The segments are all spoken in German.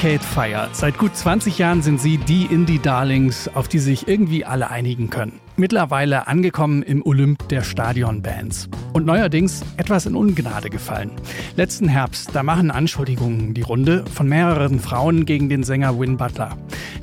Arcade Fire. Seit gut 20 Jahren sind sie die Indie-Darlings, auf die sich irgendwie alle einigen können. Mittlerweile angekommen im Olymp der Stadionbands. Und neuerdings etwas in Ungnade gefallen. Letzten Herbst, da machen Anschuldigungen die Runde von mehreren Frauen gegen den Sänger Win Butler.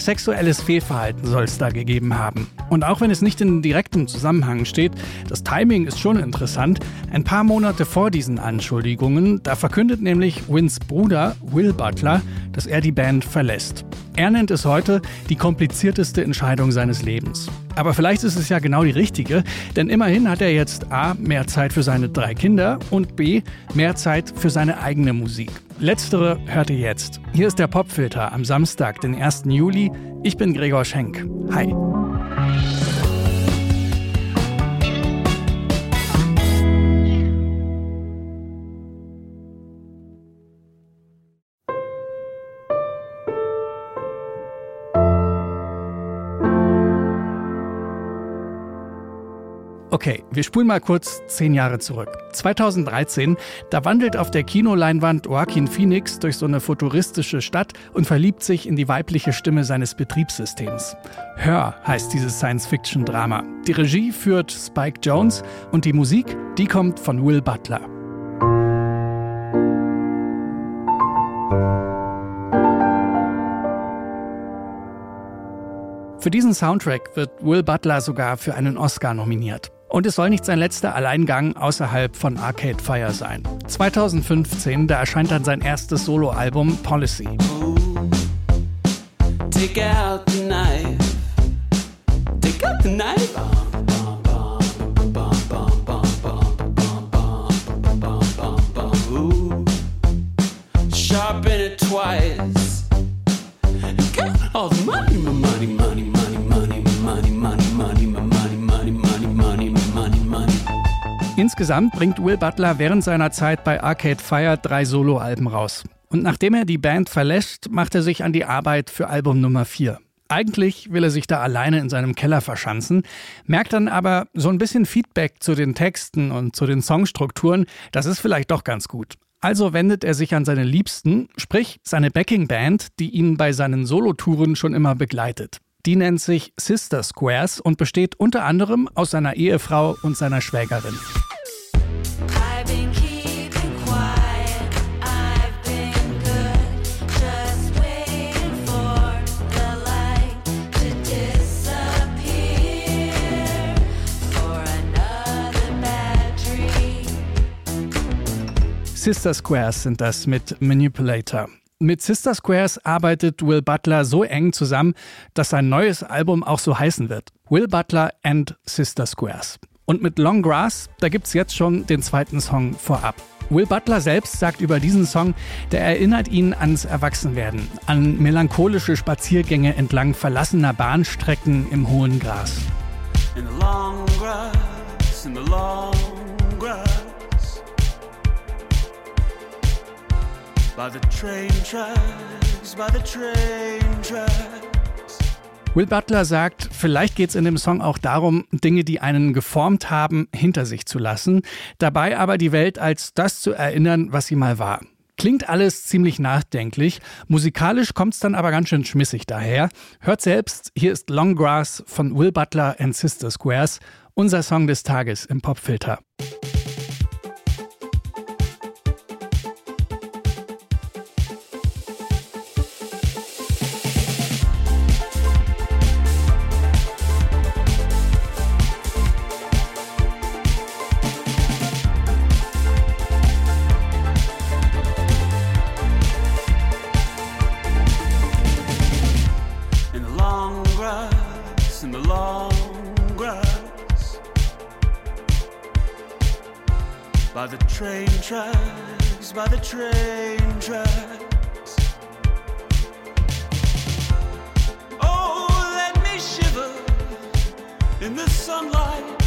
Sexuelles Fehlverhalten soll es da gegeben haben. Und auch wenn es nicht in direktem Zusammenhang steht, das Timing ist schon interessant. Ein paar Monate vor diesen Anschuldigungen, da verkündet nämlich Wins Bruder Will Butler, dass er die Band verlässt. Er nennt es heute die komplizierteste Entscheidung seines Lebens. Aber vielleicht ist es ja genau die richtige, denn immerhin hat er jetzt A, mehr Zeit für seine drei Kinder und B, mehr Zeit für seine eigene Musik. Letztere hört ihr jetzt. Hier ist der Popfilter am Samstag, den 1. Juli. Ich bin Gregor Schenk. Hi. Okay, wir spulen mal kurz zehn Jahre zurück. 2013, da wandelt auf der Kinoleinwand Joaquin Phoenix durch so eine futuristische Stadt und verliebt sich in die weibliche Stimme seines Betriebssystems. Hör heißt dieses Science-Fiction-Drama. Die Regie führt Spike Jones und die Musik, die kommt von Will Butler. Für diesen Soundtrack wird Will Butler sogar für einen Oscar nominiert. Und es soll nicht sein letzter Alleingang außerhalb von Arcade Fire sein. 2015, da erscheint dann sein erstes Soloalbum Policy. Take out the knife. Take out the knife. Insgesamt bringt Will Butler während seiner Zeit bei Arcade Fire drei Soloalben raus. Und nachdem er die Band verlässt, macht er sich an die Arbeit für Album Nummer 4. Eigentlich will er sich da alleine in seinem Keller verschanzen, merkt dann aber so ein bisschen Feedback zu den Texten und zu den Songstrukturen, das ist vielleicht doch ganz gut. Also wendet er sich an seine Liebsten, sprich seine Backing-Band, die ihn bei seinen Solotouren schon immer begleitet. Die nennt sich Sister Squares und besteht unter anderem aus seiner Ehefrau und seiner Schwägerin. Sister Squares sind das mit Manipulator. Mit Sister Squares arbeitet Will Butler so eng zusammen, dass sein neues Album auch so heißen wird. Will Butler and Sister Squares. Und mit Long Grass, da gibt's jetzt schon den zweiten Song vorab. Will Butler selbst sagt über diesen Song, der erinnert ihn ans Erwachsenwerden, an melancholische Spaziergänge entlang verlassener Bahnstrecken im hohen Gras. In the long grass, in the long grass. By the train tracks, by the train tracks. Will Butler sagt, vielleicht geht es in dem Song auch darum, Dinge, die einen geformt haben, hinter sich zu lassen, dabei aber die Welt als das zu erinnern, was sie mal war. Klingt alles ziemlich nachdenklich, musikalisch kommt es dann aber ganz schön schmissig daher. Hört selbst, hier ist Long Grass von Will Butler and Sister Squares, unser Song des Tages im Popfilter. By the train tracks, by the train tracks. Oh, let me shiver in the sunlight.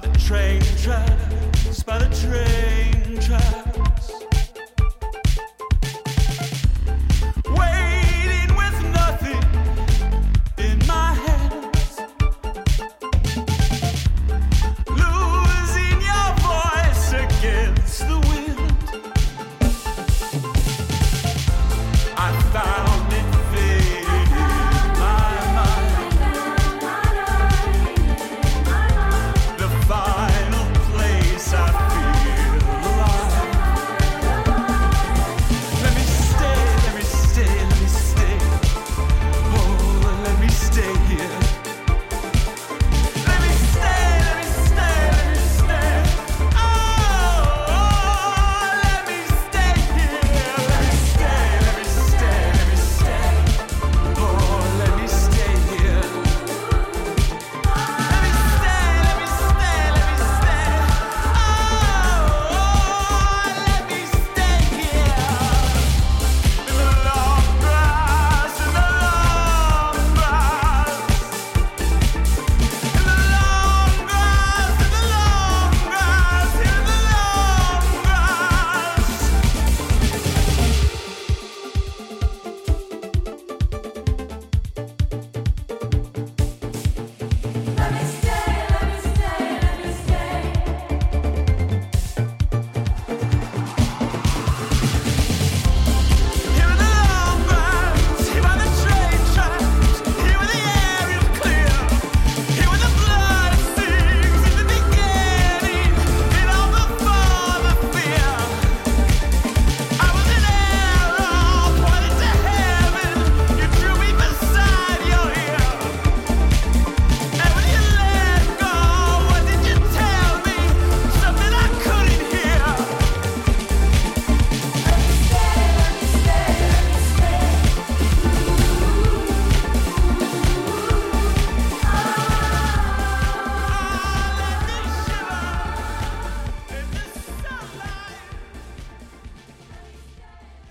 by the train tracks, by the train tracks.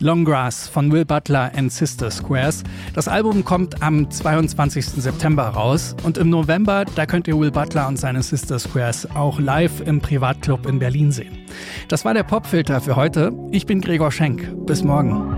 Long Grass von Will Butler and Sister Squares. Das Album kommt am 22. September raus und im November, da könnt ihr Will Butler und seine Sister Squares auch live im Privatclub in Berlin sehen. Das war der Popfilter für heute. Ich bin Gregor Schenk. Bis morgen.